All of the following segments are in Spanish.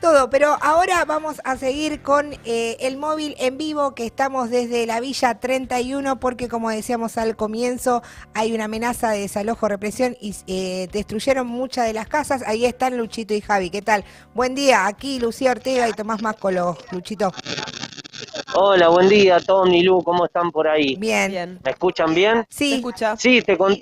Todo, pero ahora vamos a seguir con eh, el móvil en vivo que estamos desde la Villa 31 porque como decíamos al comienzo hay una amenaza de desalojo, represión y eh, destruyeron muchas de las casas. Ahí están Luchito y Javi. ¿Qué tal? Buen día, aquí Lucía Ortega y Tomás Máscolo. Luchito. Hola, buen día, Tony, Lu, ¿cómo están por ahí? Bien. ¿Me escuchan bien? Sí. escucha? Sí, te, con-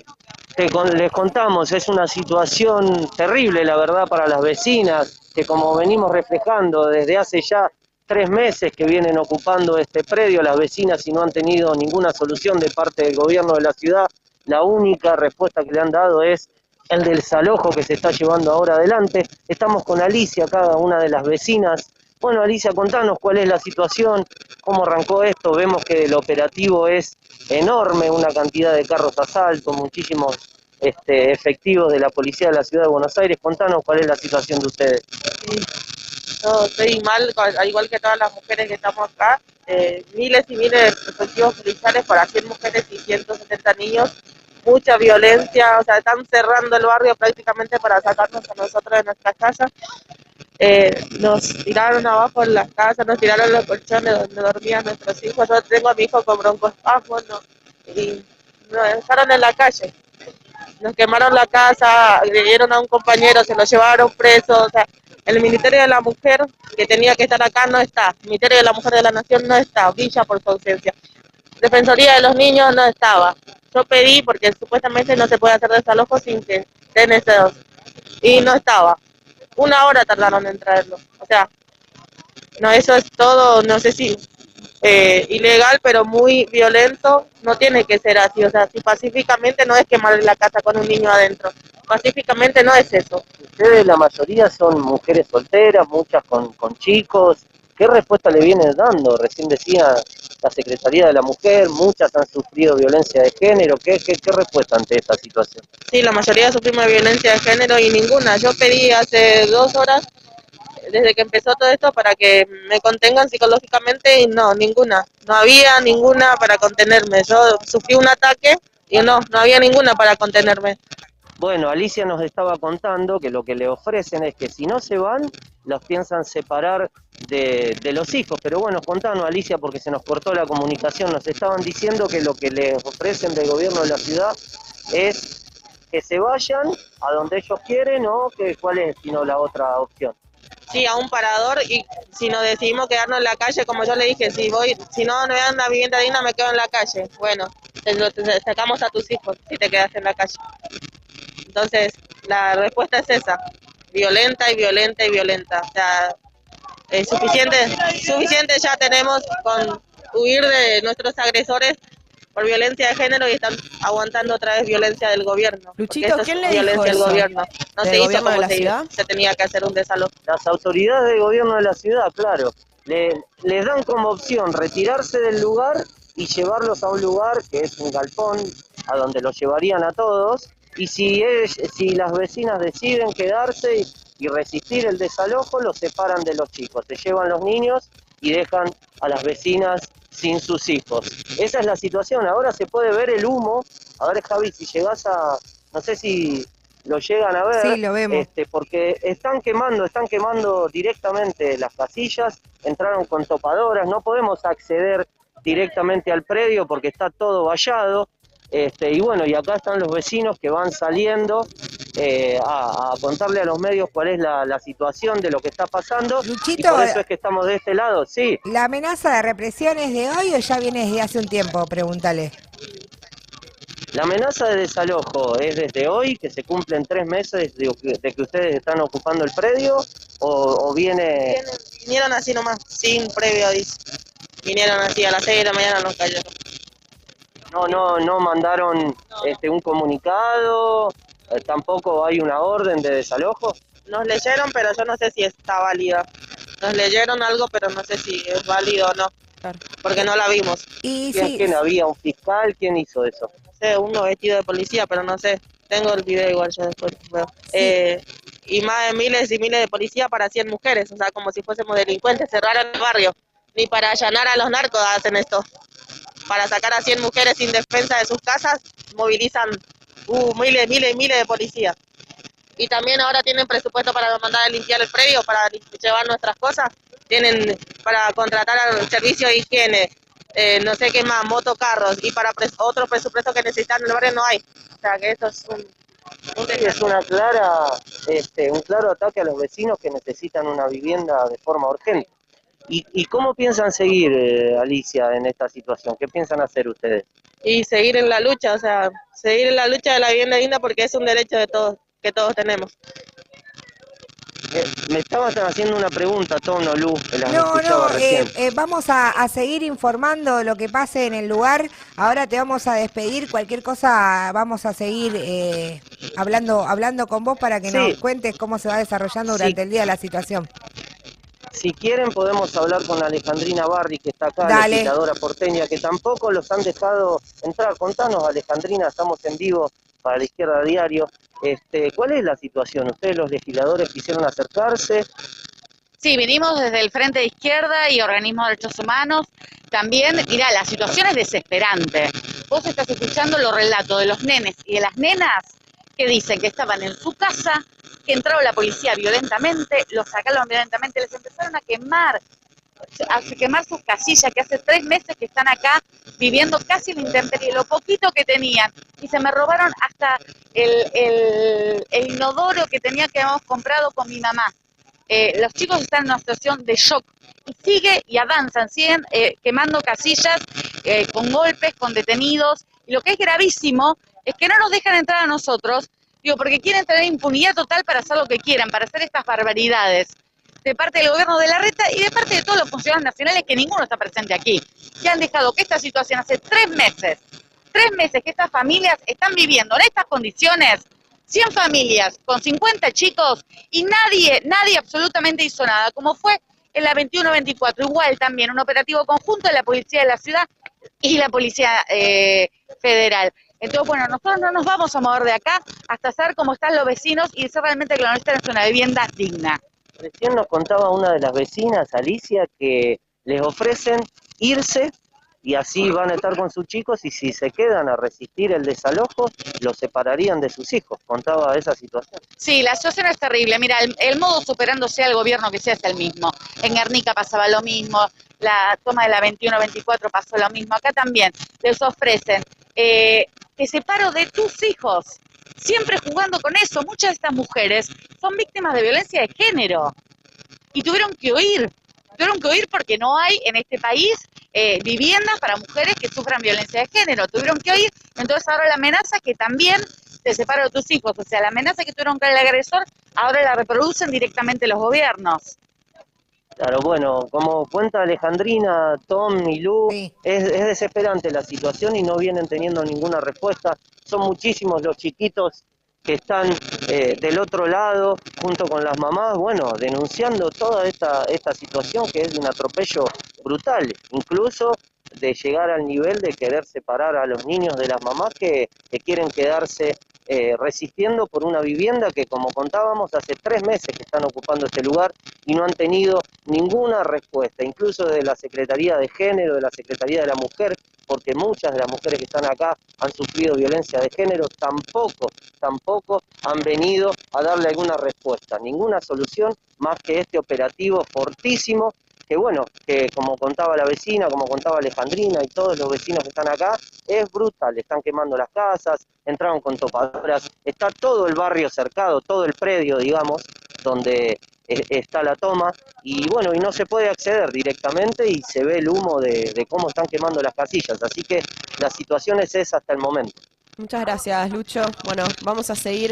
te les contamos, es una situación terrible, la verdad, para las vecinas, que como venimos reflejando desde hace ya tres meses que vienen ocupando este predio, las vecinas y no han tenido ninguna solución de parte del gobierno de la ciudad, la única respuesta que le han dado es el del desalojo que se está llevando ahora adelante. Estamos con Alicia, cada una de las vecinas. Bueno, Alicia, contanos cuál es la situación, cómo arrancó esto. Vemos que el operativo es enorme, una cantidad de carros a asalto, muchísimos este, efectivos de la policía de la ciudad de Buenos Aires. Contanos cuál es la situación de ustedes. Sí. Estoy mal, al igual que todas las mujeres que estamos acá. eh, miles y miles de efectivos policiales para 100 mujeres y 170 niños. Mucha violencia, o sea, están cerrando el barrio prácticamente para sacarnos a nosotros de nuestras casas. Eh, nos tiraron abajo en las casas, nos tiraron los colchones donde dormían nuestros hijos. Yo tengo a mi hijo con broncoespasmos ¿no? y nos dejaron en la calle. Nos quemaron la casa, agredieron a un compañero, se lo llevaron preso. O sea, el Ministerio de la Mujer, que tenía que estar acá, no está. El Ministerio de la Mujer de la Nación no está, Villa por su ausencia. Defensoría de los Niños no estaba. Yo pedí, porque supuestamente no se puede hacer desalojo sin que estén esos. Y no estaba. Una hora tardaron en traerlo. O sea, no, eso es todo, no sé si eh, ilegal, pero muy violento. No tiene que ser así. O sea, si pacíficamente no es quemar la casa con un niño adentro. Pacíficamente no es eso. Ustedes, la mayoría, son mujeres solteras, muchas con, con chicos. ¿Qué respuesta le vienen dando? Recién decía la Secretaría de la Mujer, muchas han sufrido violencia de género. ¿Qué, qué, qué respuesta ante esta situación? Sí, la mayoría sufrimos violencia de género y ninguna. Yo pedí hace dos horas, desde que empezó todo esto, para que me contengan psicológicamente y no, ninguna. No había ninguna para contenerme. Yo sufrí un ataque y no, no había ninguna para contenerme. Bueno, Alicia nos estaba contando que lo que le ofrecen es que si no se van, los piensan separar de, de los hijos. Pero bueno, contanos, Alicia, porque se nos cortó la comunicación. Nos estaban diciendo que lo que les ofrecen del gobierno de la ciudad es que se vayan a donde ellos quieren o que cuál es sino la otra opción. Sí, a un parador y si nos decidimos quedarnos en la calle, como yo le dije, si voy, si no me dan una vivienda digna, me quedo en la calle. Bueno, te, te sacamos a tus hijos si te quedas en la calle. Entonces, la respuesta es esa, violenta y violenta y violenta. O sea, es suficiente, suficiente ya tenemos con huir de nuestros agresores por violencia de género y están aguantando otra vez violencia del gobierno. Luchito, eso es ¿quién le dijo violencia del eso? gobierno. No ¿Del se hizo como la se, ciudad? se tenía que hacer un desalojo. Las autoridades del gobierno de la ciudad, claro, le, les dan como opción retirarse del lugar y llevarlos a un lugar que es un galpón, a donde los llevarían a todos. Y si, es- si las vecinas deciden quedarse y, y resistir el desalojo, los separan de los chicos. Se llevan los niños y dejan a las vecinas sin sus hijos. Esa es la situación. Ahora se puede ver el humo. A ver, Javi, si llegás a... No sé si lo llegan a ver. Sí, lo vemos. Este, porque están quemando, están quemando directamente las casillas, entraron con topadoras, no podemos acceder directamente al predio porque está todo vallado. Este, y bueno, y acá están los vecinos que van saliendo eh, a, a contarle a los medios cuál es la, la situación de lo que está pasando. y por eso es que estamos de este lado, sí. ¿La amenaza de represión es de hoy o ya viene desde hace un tiempo? Pregúntale. La amenaza de desalojo es desde hoy, que se cumplen tres meses de, que- de que ustedes están ocupando el predio, o, o viene... Vienen- Vinieron así nomás, sin previo aviso. Vinieron así a las 6 de la mañana, nos cayeron. No, no, no mandaron este, un comunicado, tampoco hay una orden de desalojo. Nos leyeron, pero yo no sé si está válida. Nos leyeron algo, pero no sé si es válido o no, Claro. porque no la vimos. Y ¿Quién, sí, quién había? ¿Un fiscal? ¿Quién hizo eso? No sé, uno vestido de policía, pero no sé. Tengo el video igual, yo después veo. Eh, y más de miles y miles de policías para 100 mujeres, o sea, como si fuésemos delincuentes, cerraron el barrio. Ni para allanar a los narcos hacen esto. Para sacar a 100 mujeres sin defensa de sus casas, movilizan uh, miles, miles y miles de policías. y también ahora tienen presupuesto para mandar a limpiar el predio, para llevar nuestras cosas, tienen para contratar al servicio de higiene, eh, no sé qué más, motocarros y para pres otros presupuestos que necesitan en el barrio no hay. O sea que esto es un, un es una clara, este, un claro ataque a los vecinos que necesitan una vivienda de forma urgente. ¿Y, y cómo piensan seguir, eh, Alicia, en esta situación? ¿Qué piensan hacer ustedes? Y seguir en la lucha, o sea, seguir en la lucha de la vivienda digna porque es un derecho de todos, que todos tenemos. Eh, me estaban haciendo una pregunta, Tono, Lu. no, no, eh, eh, vamos a, seguir informando lo que pase en el lugar. Ahora te vamos a despedir. Cualquier cosa, vamos a seguir hablando hablando con vos para que nos cuentes cómo se va desarrollando durante el día la situación. Si quieren podemos hablar con Alejandrina Barri, que está acá, la legisladora porteña, que tampoco los han dejado entrar. Contanos, Alejandrina, estamos en vivo para la izquierda diario. Este, ¿Cuál es la situación? ¿Ustedes los legisladores quisieron acercarse? Sí, vinimos desde el Frente de Izquierda y Organismos de Derechos Humanos. También, mira, la situación es desesperante. Vos estás escuchando los relatos de los nenes y de las nenas que dicen que estaban en su casa, que entró la policía violentamente, los sacaron violentamente, les empezaron a quemar a quemar sus casillas, que hace tres meses que están acá viviendo casi la intemperie, lo poquito que tenían. Y se me robaron hasta el, el, inodoro que tenía que habíamos comprado con mi mamá. Eh, los chicos están en una situación de shock y sigue y avanzan, siguen eh, quemando casillas eh, con golpes, con detenidos. Y lo que es gravísimo es que no nos dejan entrar a nosotros, digo, porque quieren tener impunidad total para hacer lo que quieran, para hacer estas barbaridades de parte del gobierno de la reta y de parte de todos los funcionarios nacionales que ninguno está presente aquí, que han dejado que esta situación hace tres meses, tres meses que estas familias están viviendo en estas condiciones, 100 familias con 50 chicos y nadie, nadie absolutamente hizo nada, como fue en la 21-24, igual también un operativo conjunto de la Policía de la Ciudad y la Policía eh, Federal. Entonces, bueno, nosotros no nos vamos a mover de acá hasta saber cómo están los vecinos y decir realmente que lo nuestra es una vivienda digna. Recién nos contaba una de las vecinas, Alicia, que les ofrecen irse y así van a estar con sus chicos y si se quedan a resistir el desalojo, los separarían de sus hijos. Contaba esa situación. Sí, la situación es terrible. Mira, el, modo superando sea el gobierno que sea es el mismo. En Guernica pasaba lo mismo, la toma de la 21-24 pasó lo mismo. Acá también les ofrecen, eh, te separo de tus hijos siempre jugando con eso. Muchas de estas mujeres son víctimas de violencia de género y tuvieron que huir. Tuvieron que huir porque no hay en este país eh, viviendas para mujeres que sufran violencia de género. Tuvieron que huir. Entonces ahora la amenaza que también te separa de tus hijos. O sea, la amenaza que tuvieron con el agresor, ahora la reproducen directamente los gobiernos. Claro, bueno, como cuenta Alejandrina, Tom y Lu, es, es, desesperante la situación y no vienen teniendo ninguna respuesta. Son muchísimos los chiquitos que están eh, del otro lado, junto con las mamás, bueno, denunciando toda esta, esta situación que es de un atropello brutal, incluso de llegar al nivel de querer separar a los niños de las mamás que, quieren quedarse eh, resistiendo por una vivienda que, como contábamos, hace tres meses que están ocupando este lugar y no han tenido ninguna respuesta, incluso de la Secretaría de Género, de la Secretaría de la Mujer, porque muchas de las mujeres que están acá han sufrido violencia de género, tampoco, tampoco han venido a darle alguna respuesta, ninguna solución más que este operativo fortísimo que bueno, que como contaba la vecina, como contaba Alejandrina y todos los vecinos que están acá, es brutal, están quemando las casas, entraron con topadoras, está todo el barrio cercado, todo el predio, digamos, donde e, está la toma, y bueno, y no se puede acceder directamente y se ve el humo de, de cómo están quemando las casillas, así que la situación es esa hasta el momento. Muchas gracias, Lucho. Bueno, vamos a seguir.